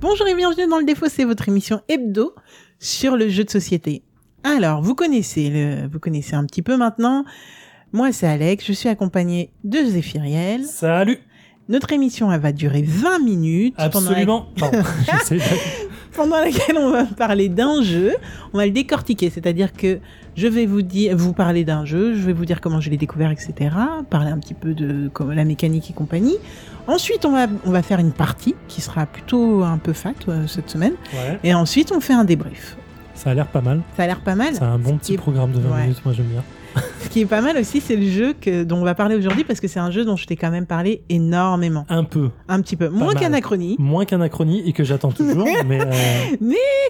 Bonjour et bienvenue dans le défaut, c'est votre émission hebdo sur le jeu de société. Alors, vous connaissez le, vous connaissez un petit peu maintenant. Moi, c'est Alex, je suis accompagné de Zéphiriel. Salut Notre émission, elle va durer 20 minutes. Absolument. Pendant, la- pendant laquelle on va parler d'un jeu. On va le décortiquer, c'est-à-dire que je vais vous dire, vous parler d'un jeu, je vais vous dire comment je l'ai découvert, etc. Parler un petit peu de comme, la mécanique et compagnie. Ensuite, on va, on va faire une partie qui sera plutôt un peu fat euh, cette semaine. Ouais, Et ensuite, on fait un débrief. Ça a l'air pas mal. Ça a l'air pas mal. C'est un bon petit est- programme de 20 ouais. minutes, moi j'aime bien. Ce qui est pas mal aussi, c'est le jeu que, dont on va parler aujourd'hui parce que c'est un jeu dont je t'ai quand même parlé énormément. Un peu. Un petit peu. Moins qu'Anachronie, Moins qu'Anachronie et que j'attends toujours, mais euh,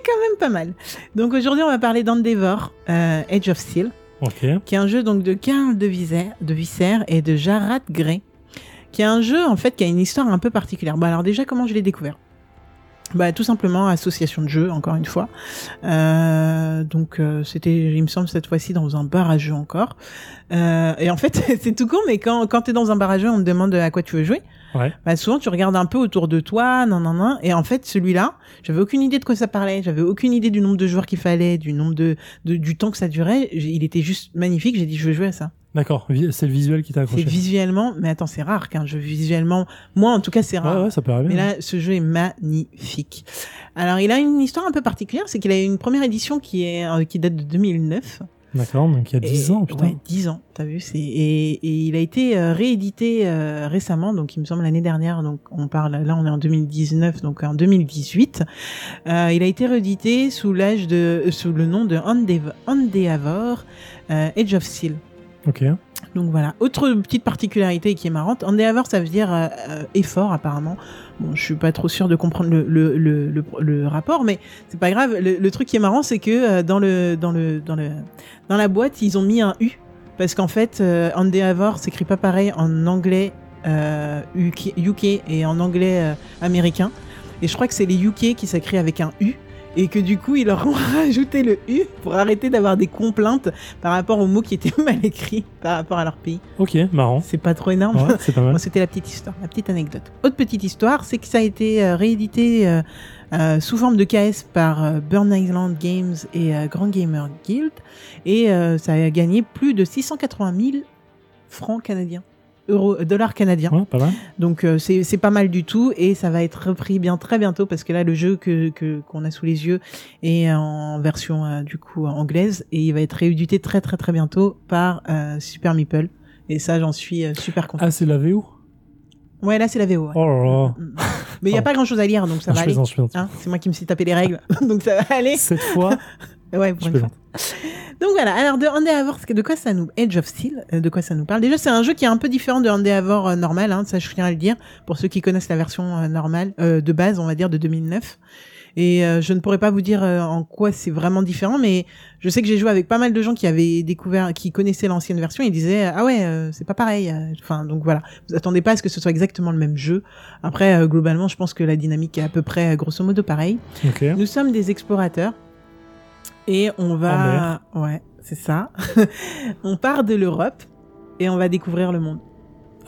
quand même pas mal. Donc aujourd'hui, on va parler d'Endeavor, euh, Age of Steel, ok. qui est un jeu donc de Karl de Visser, de Visser et de Jarrad Gray, qui est un jeu en fait qui a une histoire un peu particulière. Bon alors déjà, comment je l'ai découvert? Bah, tout simplement association de jeux encore une fois. Euh, donc euh, c'était, il me semble cette fois-ci dans un bar à jeux encore. Euh, et en fait c'est tout con, mais quand quand t'es dans un bar à jeux, on te demande à quoi tu veux jouer. Ouais. Bah, souvent tu regardes un peu autour de toi, non non non. Et en fait celui-là, j'avais aucune idée de quoi ça parlait, j'avais aucune idée du nombre de joueurs qu'il fallait, du nombre de, de du temps que ça durait. Il était juste magnifique. J'ai dit je veux jouer à ça. D'accord, c'est le visuel qui t'a C'est accroché. visuellement, mais attends c'est rare qu'un jeu visuellement, moi en tout cas c'est rare. Ouais, ouais, ça peut arriver. Mais là, ce jeu est magnifique. Alors, il a une histoire un peu particulière, c'est qu'il a une première édition qui est euh, qui date de 2009. D'accord, donc il y a 10 Et- ans, putain. Ouais, 10 ans, t'as vu. C'est et, et il a été euh, réédité euh, récemment, donc il me semble l'année dernière. Donc on parle là, on est en 2019, donc en 2018. Euh, il a été réédité sous l'âge de sous le nom de Endeav- Endeavor euh, Age of Steel. Ok. Donc voilà. Autre petite particularité qui est marrante, Endeavor, ça veut dire euh, euh, effort apparemment. Bon, je suis pas trop sûr de comprendre le, rapport, mais c'est pas grave. Le, truc qui est marrant, c'est que euh, dans la boîte, ils ont mis un U parce qu'en fait, euh, Endeavor s'écrit pas pareil en anglais UK, et en anglais américain. Et je crois que c'est les UK qui s'écrit avec un U. Et que du coup, ils leur ont rajouté le U pour arrêter d'avoir des complaintes par rapport aux mots qui étaient mal écrits par rapport à leur pays. Ok, marrant. C'est pas trop énorme. Ouais, c'est pas mal. Bon, C'était la petite histoire, la petite anecdote. Autre petite histoire, c'est que ça a été euh, réédité euh, euh, sous forme de KS par Burn Island Games et Grand Gamer Guild, et ça a gagné plus de 680 000 francs canadiens, euros, euh, dollars canadiens. Ouais, pas mal. Donc euh, c'est c'est pas mal du tout, et ça va être repris bien très bientôt parce que là le jeu que que- qu'on a sous les yeux est en version euh, du coup anglaise et il va être réédité très très très bientôt par euh, Super Meeple. Et ça, j'en suis euh, super content. Ah, c'est la VO Ouais, là, c'est la VO. ouais. Oh là là. Mm. Mais il n'y a pas grand chose à lire, donc ça Ah, va aller. Hein, c'est moi qui me suis tapé les règles, donc ça va aller. Cette fois, Ouais, pour une fois. Donc voilà, alors de Endeavor, de quoi ça nous... Age of Steel, euh, de quoi ça nous parle? Déjà, c'est un jeu qui est un peu différent de Endeavor euh, normal, hein, ça je tiens à le dire, pour ceux qui connaissent la version euh, normale, euh, de base, on va dire, de 2009. Et euh, je ne pourrais pas vous dire euh, en quoi c'est vraiment différent, mais je sais que j'ai joué avec pas mal de gens qui avaient découvert, qui connaissaient l'ancienne version, et ils disaient ah ouais, euh, c'est pas pareil. Enfin donc voilà, vous attendez pas à ce que ce soit exactement le même jeu. Après euh, globalement, je pense que la dynamique est à peu près grosso modo pareil. Ok. Nous sommes des explorateurs et on va, ouais, c'est ça. on part de l'Europe et on va découvrir le monde.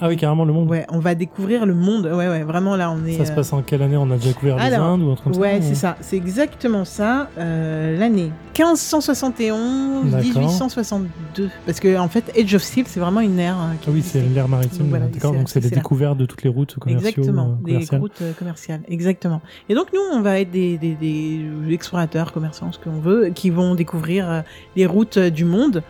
Ah oui, carrément, le monde. Ouais, on va découvrir le monde. Ouais, ouais, vraiment là, on est. Ça se euh, passe en quelle année? On a déjà couvert les Indes ou un truc Ouais, c'est ça. C'est exactement ça. euh, L'année 1571, D'accord. 1862. Parce que en fait, Age of Steel, c'est vraiment une ère. qui Ah oui, c'est l'ère maritime. Voilà, D'accord, donc c'est les découvertes de toutes les routes commerciaux. Exactement, euh, des commerciales. routes euh, commerciales, exactement. Et donc nous, on va être des, des, des explorateurs, commerçants, ce qu'on veut, qui vont découvrir euh, les routes euh, du monde.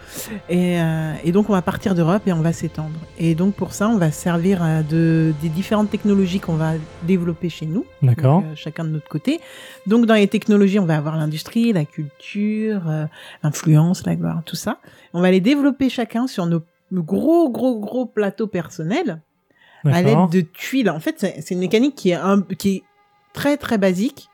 Et, euh, et donc on va partir d'Europe et on va s'étendre. Et donc pour ça, on va se servir euh, de des différentes technologies qu'on va développer chez nous, D'accord. euh, chacun de notre côté. Donc dans les technologies, on va avoir l'industrie, la culture, euh, l'influence, la gloire, tout ça. On va les développer chacun sur nos gros gros gros plateaux personnels à l'aide de tuiles. En fait, c'est c'est une mécanique qui est, un, qui est très très basique,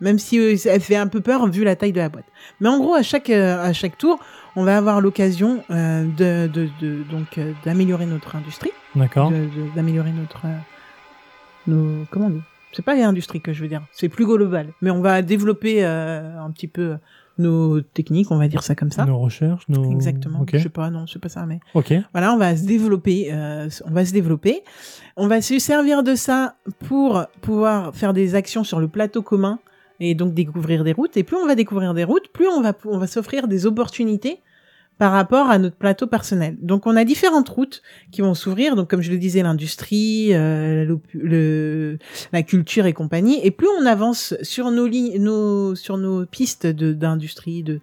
même si euh, elle fait un peu peur vu la taille de la boîte. Mais en gros, à chaque euh, à chaque tour, on va avoir l'occasion euh, de, de, de donc euh, d'améliorer notre industrie, D'accord. de- de- d'améliorer notre euh, nos comment on dit? C'est pas l'industrie que je veux dire, c'est plus global. Mais on va développer euh, un petit peu nos techniques, on va dire ça comme ça. Nos recherches, nos. Exactement. Ok. Je sais pas, non, c'est pas ça, mais Ok. voilà, on va se développer. euh, on va se développer. On va se servir de ça pour pouvoir faire des actions sur le plateau commun et donc découvrir des routes. Et plus on va découvrir des routes, plus on va on va s'offrir des opportunités par rapport à notre plateau personnel. Donc on a différentes routes qui vont s'ouvrir. Donc comme je le disais, l'industrie, euh, le, la culture et compagnie. Et plus on avance sur nos lignes, nos sur nos pistes de d'industrie, de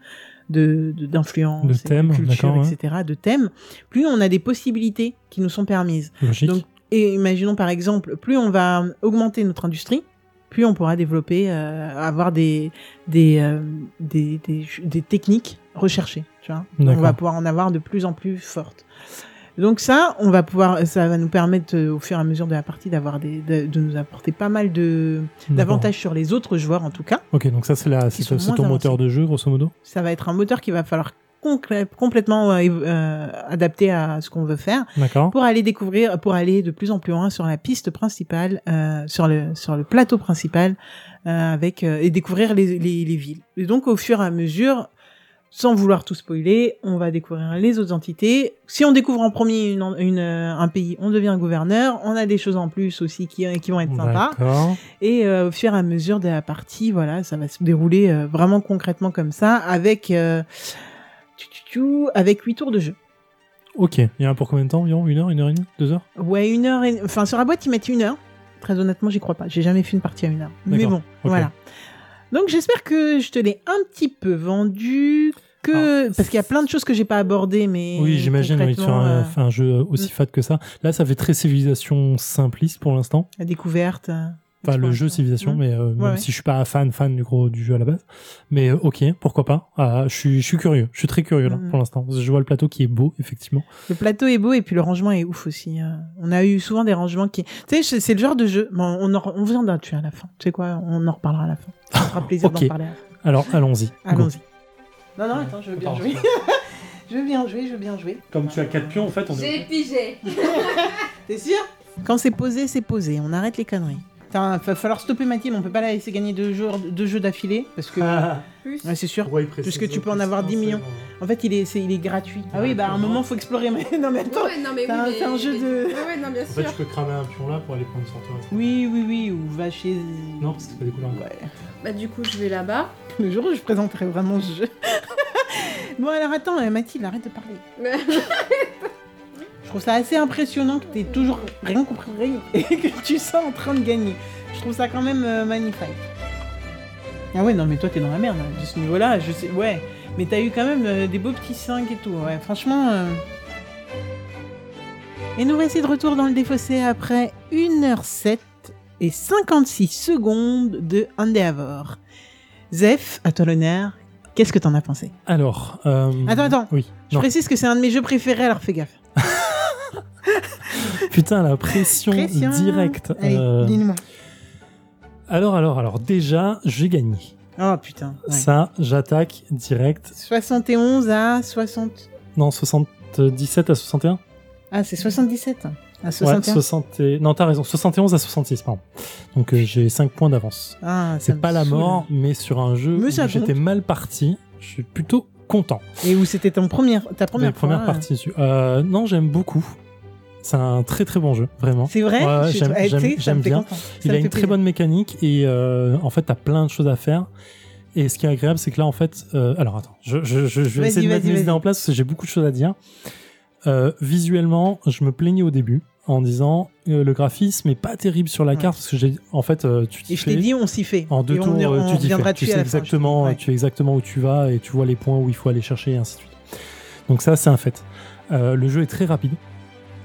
de de- d'influence, De thèmes, culture, d'accord, ouais. etc., de thèmes, plus on a des possibilités qui nous sont permises. Logique. Donc, et imaginons par exemple, plus on va augmenter notre industrie, plus on pourra développer, euh, avoir des des, euh, des, des des techniques recherchées. Tu vois on va pouvoir en avoir de plus en plus fortes. Donc ça, on va pouvoir, ça va nous permettre euh, au fur et à mesure de la partie d'avoir des, de, de nous apporter pas mal de d'avantages sur les autres joueurs en tout cas. Ok, donc ça, c'est la- c'est ton moteur de jeu, grosso modo? Ça va être un moteur qui va falloir complètement euh, euh, adapté à ce qu'on veut faire pour aller découvrir, pour aller de plus en plus loin sur la piste principale, euh, sur le sur le plateau principal, euh, avec euh, et découvrir les, les les villes. Et donc au fur et à mesure, sans vouloir tout spoiler, on va découvrir les autres entités. Si on découvre en premier une, une, euh, un pays, on devient gouverneur. On a des choses en plus aussi qui qui vont être sympas. Et euh, au fur et à mesure de la partie, voilà, ça va se dérouler euh, vraiment concrètement comme ça, avec euh, avec huit tours de jeu. Ok. Il y en a pour combien de temps environ? Une heure, une heure et demie? Deux heures? Ouais, une heure. Et... Enfin, sur la boîte, ils mettent une heure. Très honnêtement, j'y crois pas. J'ai jamais fait une partie à une heure. Mais bon, voilà. Donc, j'espère que je te l'ai un petit peu vendu. Que... Parce qu'il y a plein de choses que j'ai pas abordées, mais. Oui, j'imagine, oui, sur un, euh, un jeu aussi fat que ça. Là, ça fait très civilisation simpliste pour l'instant. La découverte. Enfin, le jeu exploration. civilisation, Mm. mais euh, même ouais. si je suis pas fan, fan du gros du jeu à la base. Mais euh, ok, pourquoi pas. Ah, je suis, je suis curieux. Je suis très curieux là Mhm. pour l'instant. Je vois le plateau qui est beau, effectivement. Le plateau est beau et puis le rangement est ouf aussi. euh. On a eu souvent des rangements qui. Tu sais, c'est- c'est le genre de jeu. Bon, on, en... on viendra dessus à la fin. Tu sais quoi On en reparlera à la fin. Ça fera plaisir d'en parler à la fin. Alors, allons-y. Allons-y. Non, non, attends, je veux bien Attends. jouer. je veux bien jouer, je veux bien jouer. Comme tu as 4 pions, en fait, on J'ai pigé. T'es sûr? Quand c'est posé, c'est posé. On arrête les conneries. Putain, va falloir stopper Mathilde. On peut pas la laisser gagner deux jeux, deux jeux d'affilée. Parce que. Ouais, c'est sûr. Puisque tu peux en avoir 10 millions. En fait, il est, c'est- il est gratuit. Ah oui, bah à un moment, faut explorer. Mais non, mais attends. Ouais, C'est oui, un- mais- c'est un jeu mais- de- Ouais, ouais, non, bien En fait, tu peux cramer un pion là pour aller prendre une sorte Oui, oui, oui. Ou va chez. Non, parce que c'est pas des couleurs. Ouais. Bah, du coup, je vais là-bas. Le jour où je présenterai vraiment ce jeu. bon, alors attends, euh, Mathilde, arrête de parler. Je trouve ça assez impressionnant que t'aies toujours rien compris et que tu sois en train de gagner. Je trouve ça quand même euh, magnifique. Ah ouais, non, mais toi, t'es dans la merde. hein, De ce niveau-là, je sais. Ouais. Mais t'as eu quand même euh, des beaux petits 5 et tout. Ouais, franchement. euh. Et nous voici de retour dans le défaussé après 1h07 et 56 secondes de Endeavor. Zef, à toi l'honneur. Qu'est-ce que t'en as pensé? Alors. euh, Attends, attends. Oui. Je Non. précise que c'est un de mes jeux préférés, alors fais gaffe. Putain, la pression, Pression. directe. Allez, Euh. Alors, alors, alors, déjà, j'ai gagné. Oh putain. ouais. Ça, j'attaque direct. 71 à 60. Non, 77 à 61 Ah, c'est 77. À Ouais, 61. 60 et- Non, t'as raison, 71 à 66, pardon. Donc euh, j'ai 5 points d'avance. Ah, C'est pas la mort, mais sur un jeu Mais où j'étais mal parti, je suis plutôt content. Et où c'était ton première, ta première, fois, parties dessus. Euh, non, j'aime beaucoup. C'est un très très bon jeu, vraiment. C'est vrai? Ouais, j'aime- bien. Il a une très bonne mécanique et euh, en fait, t'as plein de choses à faire. Et ce qui est agréable, c'est que là, en fait, euh, alors attends, je, je, je, je vais essayer de mettre mes idées en place parce que j'ai beaucoup de choses à dire. Euh, visuellement, je me plaignais au début en disant euh, le graphisme est pas terrible sur la Ouais. carte parce que j'ai, en fait, euh, tu t'y Et je t'ai dit, on s'y fait. en deux Et tours, on tu t'y fais. Tu sais fin, exactement, tu sais exactement où tu vas et tu vois les points où il faut aller chercher et ainsi de suite. Donc ça, c'est un fait. Le jeu est très rapide.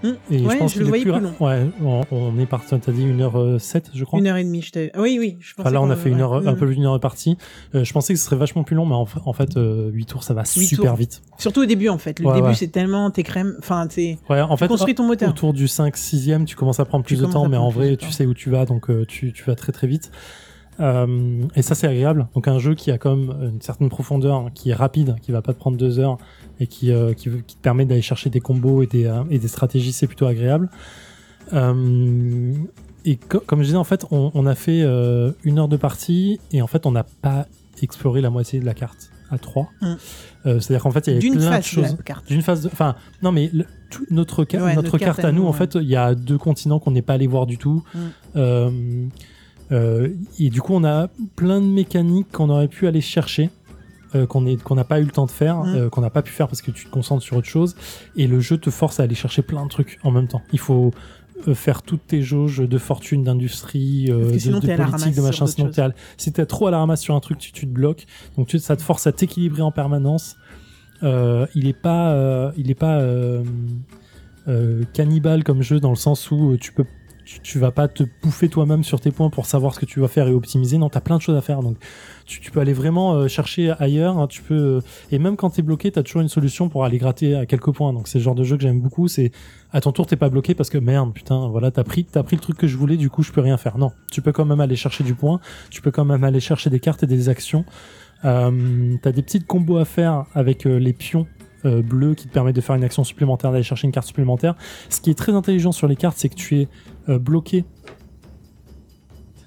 Hum, Et ouais, je pense je le voyais plus plus ra- Ouais, on, on est parti, t'as dit 1h07, je crois. Une heure et demie, je t'ai. Ah Oui, oui. Je Enfin, là, on a fait une heure, un peu plus d'une heure et partie. Euh, je pensais que ce serait vachement plus long, mais en, en fait, euh, 8 tours, ça va super tours. vite. Surtout au début, en fait. Le Ouais, début, c'est tellement tes crèmes. Enfin, c'est. Ouais, en fait, construis ton moteur. autour du 5 6e, tu commences à prendre Tu plus de temps, mais en vrai, tu sais où tu vas, donc euh, tu, tu vas très très vite. Euh, et ça, c'est agréable. Donc, un jeu qui a même une certaine profondeur, qui est rapide, qui va pas te prendre deux heures et qui, euh, qui, qui te permet d'aller chercher des combos et des, euh, et des stratégies, c'est plutôt agréable. Euh, et co- comme je disais, en fait, on, on a fait une heure de partie et en fait, on n'a pas exploré la moitié de la carte. à 3. Mm. C'est-à-dire qu'en fait, il y avait plein de choses. D'une phase de. Enfin, non, mais le- tout- notre, ca- Ouais, notre, carte, à nous, en fait, il y a deux continents qu'on n'est pas allé voir du tout. Mm. Et du coup, on a plein de mécaniques qu'on aurait pu aller chercher. Euh, qu'on n'a pas eu le temps de faire, euh, qu'on n'a pas pu faire parce que tu te concentres sur autre chose, et le jeu te force à aller chercher plein de trucs en même temps. Il faut euh, faire toutes tes jauges de fortune, d'industrie, euh, de, politique, de machin. Sinon, t'es à si t'es trop à la ramasse sur un truc, tu, tu te bloques. Donc tu- ça te force à t'équilibrer en permanence. Euh, il est pas, euh, il est pas cannibale comme jeu dans le sens où tu peux, tu, tu vas pas te bouffer toi-même sur tes points pour savoir ce que tu vas faire et optimiser. Non, t'as plein de choses à faire. Donc tu, tu peux aller vraiment euh, chercher ailleurs. hein. tu peux euh, et même quand t'es bloqué, t'as toujours une solution pour aller gratter à quelques points. Donc c'est le genre de jeu que j'aime beaucoup. C'est à ton tour t'es pas bloqué parce que merde, putain, voilà, t'as pris, t'as pris le truc que je voulais. Du coup, je peux rien faire. Non, tu peux quand même aller chercher du point. Tu peux quand même aller chercher des cartes et des actions. Euh, t'as des petites combos à faire avec euh, les pions euh, bleus qui te permettent de faire une action supplémentaire, d'aller chercher une carte supplémentaire. Ce qui est très intelligent sur les cartes, c'est que tu es euh, bloqué.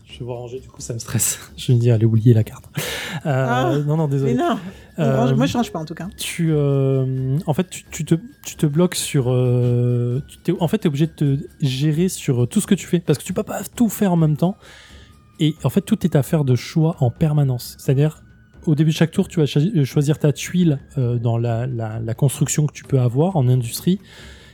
Je vais ranger, du coup ça me stresse. Je me dis, allez, oublier la carte. Euh, Ah, non, non, désolé. Mais non, moi je change pas en tout cas. tu, en fait, tu, tu te, tu te bloques sur. tu en fait, tu es obligé de te gérer sur tout ce que tu fais parce que tu peux pas tout faire en même temps. Et en fait, tout est affaire de choix en permanence. C'est-à-dire, au début de chaque tour, tu vas cho- choisir ta tuile euh, dans la, la, la construction que tu peux avoir en industrie.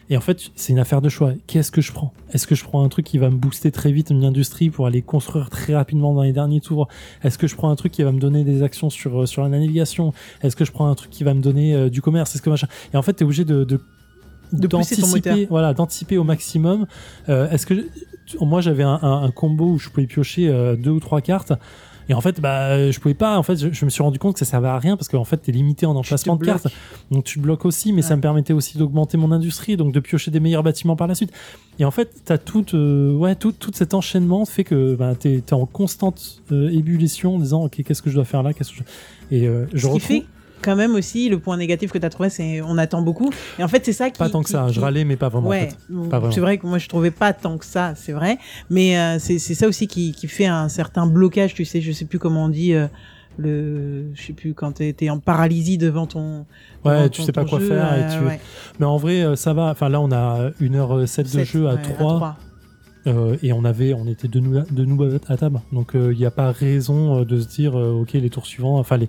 Et en fait, c'est une affaire de choix. Qu'est-ce que je prends? Est-ce que je prends un truc qui va me booster très vite une industrie pour aller construire très rapidement dans les derniers tours? Est-ce que je prends un truc qui va me donner des actions sur, euh, sur la navigation? Est-ce que je prends un truc qui va me donner euh, du commerce? Est-ce que machin? Et en fait, tu es obligé de, de d'anticiper, voilà, d'anticiper au maximum. Euh, Est-ce que moi j'avais un, un- un combo où je pouvais piocher euh, deux ou trois cartes et en fait bah je pouvais pas en fait je, je me suis rendu compte que ça servait à rien parce qu'en fait t'es limité en emplacement de cartes. Donc tu te bloques aussi mais ça me permettait aussi d'augmenter mon industrie donc de piocher des meilleurs bâtiments par la suite. Et en fait t'as tout euh, ouais tout, tout cet enchaînement fait que bah, t'es es en constante euh, ébullition en disant ok qu'est-ce que je dois faire là qu'est-ce que je... et euh, je retrouve fait quand même aussi le point négatif que tu as trouvé, c'est on attend beaucoup. Et en fait, c'est ça qui. pas tant que ça qui- je râlais mais pas vraiment en ouais, fait. C'est vrai que moi je trouvais pas tant que ça, c'est vrai, mais euh, c'est ça aussi qui, qui fait un certain blocage, tu sais, je sais plus comment on dit euh, le, je sais plus quand t'es t'es en paralysie devant ton. ouais devant tu ton- sais pas quoi jeu, faire et euh, tu ouais. Mais en vrai, euh, ça va. Enfin, là, on a 1h07 de Sept, jeu à ouais, 3. euh, et on avait, on était de nous, de nous à table. Donc, il n'y a pas raison euh, de se dire, euh, ok, les tours suivants, enfin, les,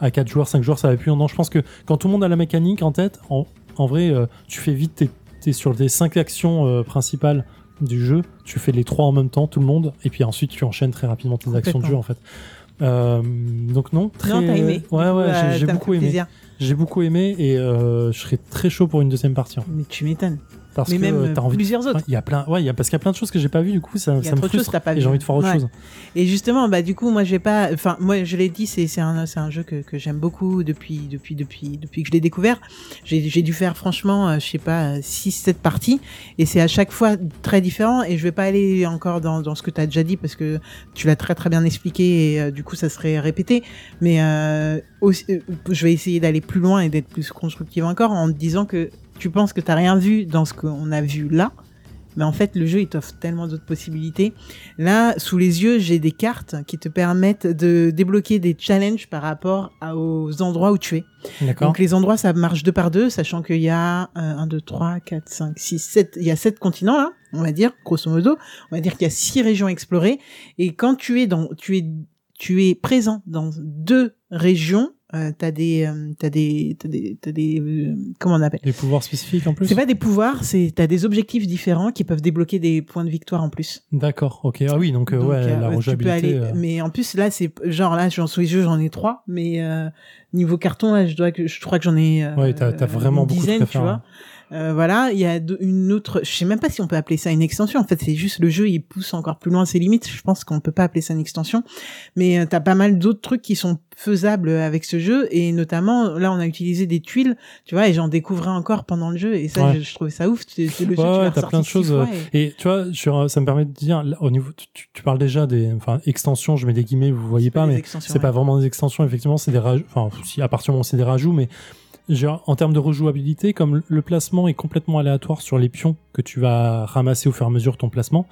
à 4 joueurs, 5 joueurs, ça va plus. Non, je pense que quand tout le monde a la mécanique en tête, en, en vrai, euh, tu fais vite, t'es es sur les 5 actions euh, principales du jeu. Tu fais les 3 en même temps, tout le monde. Et puis ensuite, tu enchaînes très rapidement tes actions de jeu, en fait. Euh, donc non, très. Non, t'as aimé. Ouais, ouais, j'ai- beaucoup aimé. plaisir. J'ai beaucoup aimé et je serais très chaud pour une deuxième partie. hein. Mais tu m'étonnes. Parce Mais que même euh, t'as envie de plusieurs autres. il y a plein, ouais, il y a parce qu'il y a plein de choses que j'ai pas vues du coup, ça, me choses frustre. pas et j'ai envie de faire autre Ouais. chose. Et justement, bah du coup, moi j'ai pas, enfin moi je l'ai dit, c'est un c'est un jeu que, que j'aime beaucoup depuis depuis depuis depuis que je l'ai découvert. J'ai dû faire franchement, euh, je sais pas, 6 7 parties et c'est à chaque fois très différent et je vais pas aller encore dans dans ce que tu as déjà dit parce que tu l'as très très bien expliqué et euh, du coup ça serait répété, mais euh, aussi, je vais essayer d'aller plus loin et d'être plus constructive encore en te disant que tu penses que t'as rien vu dans ce qu'on a vu là. Mais en fait, le jeu, il t'offre tellement d'autres possibilités. Là, sous les yeux, j'ai des cartes qui te permettent de débloquer des challenges par rapport à- aux endroits où tu es. Donc les endroits, ça marche deux par deux, sachant qu'il y a euh, 1, 2, 3, 4, 5, 6, 7, il y a sept continents là, on va dire, grosso modo. On va dire qu'il y a six régions explorées. Et quand tu es dans, tu es, tu es présent dans deux régions, euh, t'as des, euh, t'as des, t'as des, t'as des, euh, comment on appelle Des pouvoirs spécifiques en plus. C'est pas des pouvoirs, c'est t'as des objectifs différents qui peuvent débloquer des points de victoire en plus. D'accord. Ok. Ah oui, donc, Donc, ouais, la tu peux aller, mais en plus là c'est genre là j'en sous les jeux j'en ai trois, mais niveau carton là je dois que je crois que j'en ai Ouais, t'as- t'as vraiment une beaucoup de dizaine, trucs à tu vois. hein. Euh, voilà, il y a une autre, je sais même pas si on peut appeler ça une extension. En fait, c'est juste le jeu, il pousse encore plus loin ses limites. Je pense qu'on peut pas appeler ça une extension, mais euh, t'as pas mal d'autres trucs qui sont faisables avec ce jeu et notamment là, on a utilisé des tuiles, tu vois, et j'en découvrais encore pendant le jeu et ça, Ouais. je, je trouvais ça ouf. C'est le jeu, Ouais, tu ouais, ressorti plein de choses, fois et- Et tu vois, sur, ça me permet de dire, là, au niveau, tu, tu- tu parles déjà des, enfin, extensions, je mets des guillemets, vous voyez pas, des mais c'est pas vraiment des extensions, effectivement, c'est des rajouts, enfin, si, à partir du moment où c'est des rajouts, mais genre, en termes de rejouabilité, comme le placement est complètement aléatoire sur les pions que tu vas ramasser au fur et à mesure de ton placement,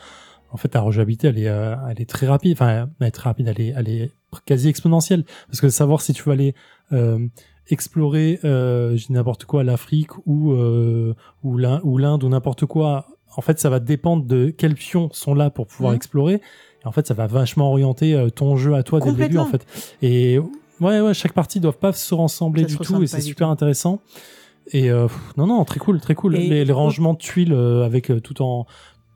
en fait, ta rejouabilité, elle est, euh, elle est très rapide. Enfin, elle est très rapide, elle est, elle est quasi exponentielle. Parce que savoir si tu veux aller euh, explorer, euh, n'importe quoi, l'Afrique ou euh, ou l'Inde ou n'importe quoi, en fait, ça va dépendre de quels pions sont là pour pouvoir Mhm. explorer. Et en fait, ça va vachement orienter euh, ton jeu à toi dès le début, en fait. Et ouais, ouais, chaque partie doit pas se ressembler Ça se du tout, et c'est super tout. intéressant. Et euh, pff, non, non, très cool, très cool. Et- les, les rangements de tuiles euh, avec euh, tout en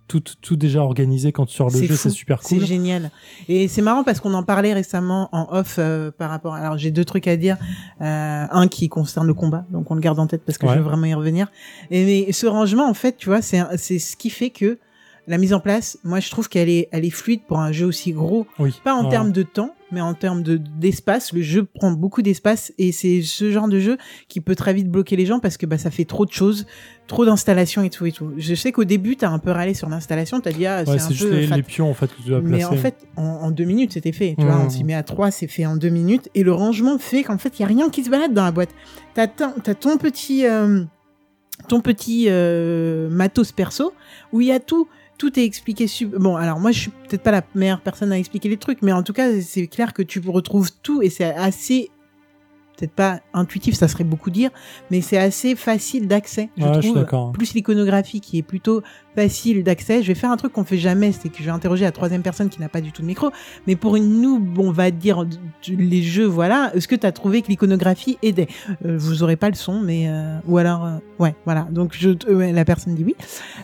tout, tout déjà organisé quand tu sors le jeu, c'est super cool. C'est génial. Et c'est marrant parce qu'on en parlait récemment en off euh, par rapport. Alors j'ai deux trucs à dire. Euh, un qui concerne le combat, donc on le garde en tête parce que Ouais. je veux vraiment y revenir. Et mais ce rangement, en fait, tu vois, c'est c'est ce qui fait que la mise en place, moi je trouve qu'elle est elle est fluide pour un jeu aussi gros. Oui. Pas en Ouais. termes de temps, mais en termes de d'espace. Le jeu prend beaucoup d'espace et c'est ce genre de jeu qui peut très vite bloquer les gens parce que bah ça fait trop de choses, trop d'installations et tout et tout. Je sais qu'au début t'as un peu râlé sur l'installation, t'as dit ah Ouais, c'est un juste peu les, fat- les pions en fait que tu dois mais placer. en fait, en, en deux minutes, c'était fait. Tu vois, on s'y met à trois, c'est fait en deux minutes. Et le rangement fait qu'en fait, il y a rien qui se balade dans la boîte. T'as ton, t'as ton petit, euh, ton petit euh, matos perso où il y a tout. Tout est expliqué. sub- Bon, alors moi, je suis peut-être pas la meilleure personne à expliquer les trucs, mais en tout cas, c'est clair que tu retrouves tout et c'est assez. Peut-être pas intuitif, ça serait beaucoup dire, mais c'est assez facile d'accès, je Ouais, trouve plus l'iconographie qui est plutôt facile d'accès. Je vais faire un truc qu'on fait jamais, c'est que je vais interroger la troisième personne qui n'a pas du tout de micro. Mais pour une noob, on va dire les jeux, voilà. Est-ce que tu as trouvé que l'iconographie aidait? Euh, Vous aurez pas le son, mais euh, ou alors euh, ouais, voilà. Donc je, la personne dit oui.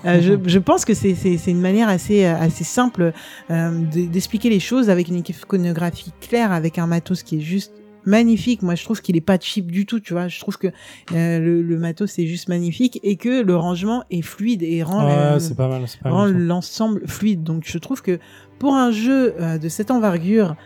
Je, je pense que c'est une manière assez assez simple d'expliquer les choses avec une iconographie claire, avec un matos qui est juste magnifique. Moi, je trouve qu'il est pas cheap du tout, tu vois. Je trouve que euh, le, le matos est juste magnifique et que le rangement est fluide et rend, Ouais, c'est. C'est l'ensemble fluide. Donc, je trouve que pour un jeu euh, de cette envergure,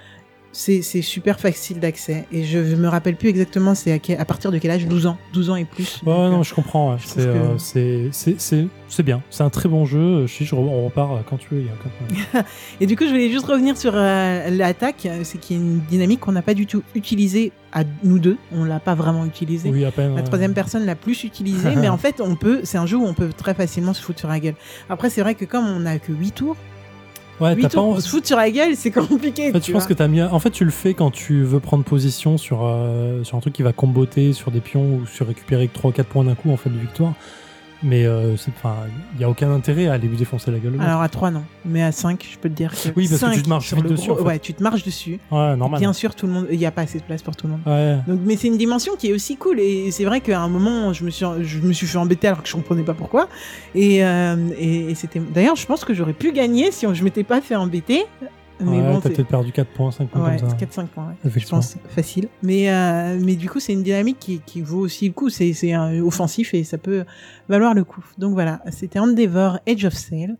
c'est super facile d'accès. Et je me rappelle plus exactement c'est à, à partir de quel âge 12 ans. 12 ans et plus. Ouais, Donc, non, euh, je comprends. ouais. je C'est trouve que- euh, c'est- bien. C'est un très bon jeu. Je, je, on repart quand tu veux. Et du coup, je voulais juste revenir sur euh, l'attaque. C'est qu'il y a une dynamique qu'on n'a pas du tout utilisée à nous deux. On l'a pas vraiment utilisée. oui, à peine. La troisième personne l'a plus utilisée, mais en fait, on peut. C'est un jeu où on peut très facilement se foutre sur la gueule. Après, c'est vrai que comme on a que 8 tours, Ouais, 8 t'as pas envie- se foutre sur la gueule, c'est compliqué. En fait, tu je pense que t'as mis. En fait, tu le fais quand tu veux prendre position sur euh, sur un truc qui va comboter sur des pions ou sur récupérer 3 ou 4 points d'un coup en fait de victoire. Mais euh, il y a aucun intérêt à aller lui défoncer la gueule. Alors à 3 non, mais à 5, je peux te dire que Oui, parce que tu 5 te marches sur vite le dessus, gros- en fait. Ouais, tu te marches dessus. ouais, normal. Bien sûr, tout le monde, il n'y a pas assez de place pour tout le monde. Ouais. Donc, mais c'est une dimension qui est aussi cool et c'est vrai qu'à un moment, je me suis, je me suis fait embêter alors que je comprenais pas pourquoi. Et, euh, et, et c'était. D'ailleurs, je pense que j'aurais pu gagner si je m'étais pas fait embêter. Mais ouais, bon, t'as peut-être perdu 4 points, 5 points Ouais, comme ça. 4-5 points, ouais. je pense facile. Mais, euh, mais du coup, c'est une dynamique qui, qui vaut aussi le coup. C'est offensif et ça peut valoir le coup. Donc voilà, c'était Endeavor Edge of Sail.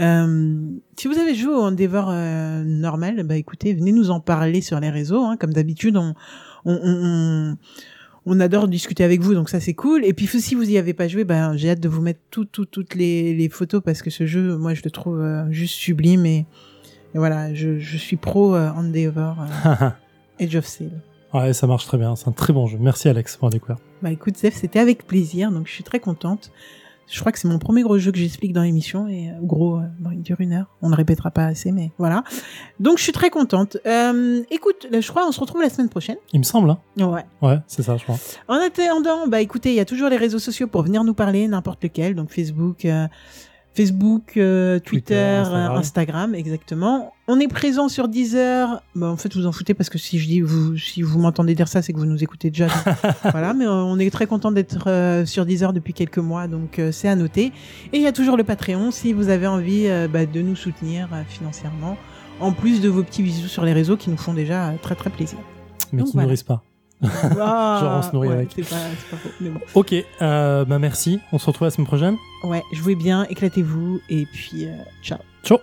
Euh, si vous avez joué au Endeavor euh, normal, bah écoutez, venez nous en parler sur les réseaux. Hein. Comme d'habitude, on, on, on, on- on adore discuter avec vous, donc ça c'est cool. Et puis si vous y avez pas joué, ben j'ai hâte de vous mettre tout, tout, toutes les, les photos parce que ce jeu, moi je le trouve euh, juste sublime et, et voilà, je, je suis pro euh, Endeavor euh, Edge of Sail. ouais, ça marche très bien. C'est un très bon jeu. Merci Alex pour la découverte. Bah écoute Zef, c'était avec plaisir, donc je suis très contente. Je crois que c'est mon premier gros jeu que j'explique dans l'émission et euh, gros, euh, bon, il dure une heure. On ne répétera pas assez, mais voilà. Donc je suis très contente. Euh, écoute, je crois on se retrouve la semaine prochaine. Il me semble. Hein Ouais. ouais, c'est ça, je crois. En attendant, bah écoutez, il y a toujours les réseaux sociaux pour venir nous parler, n'importe lequel, donc Facebook, Facebook, euh, Twitter, Twitter, euh, Instagram. Instagram. exactement. On est présent sur Deezer. Bah, en fait, vous en foutez parce que si je dis vous, si vous m'entendez dire ça, c'est que vous nous écoutez déjà. voilà, mais euh, on est très content d'être euh, sur Deezer depuis quelques mois, donc euh, c'est à noter. Et il y a toujours le Patreon si vous avez envie bah, de nous soutenir euh, financièrement, en plus de vos petits bisous sur les réseaux qui nous font déjà très très plaisir. Mais Donc qui voilà. nourrissent pas. Ah, Genre, on se nourrit ouais, avec. C'est pas, pas faux, mais bon. Ok, euh, bah merci. On se retrouve la semaine prochaine. Ouais, jouez bien, éclatez-vous, et puis euh, ciao. Ciao.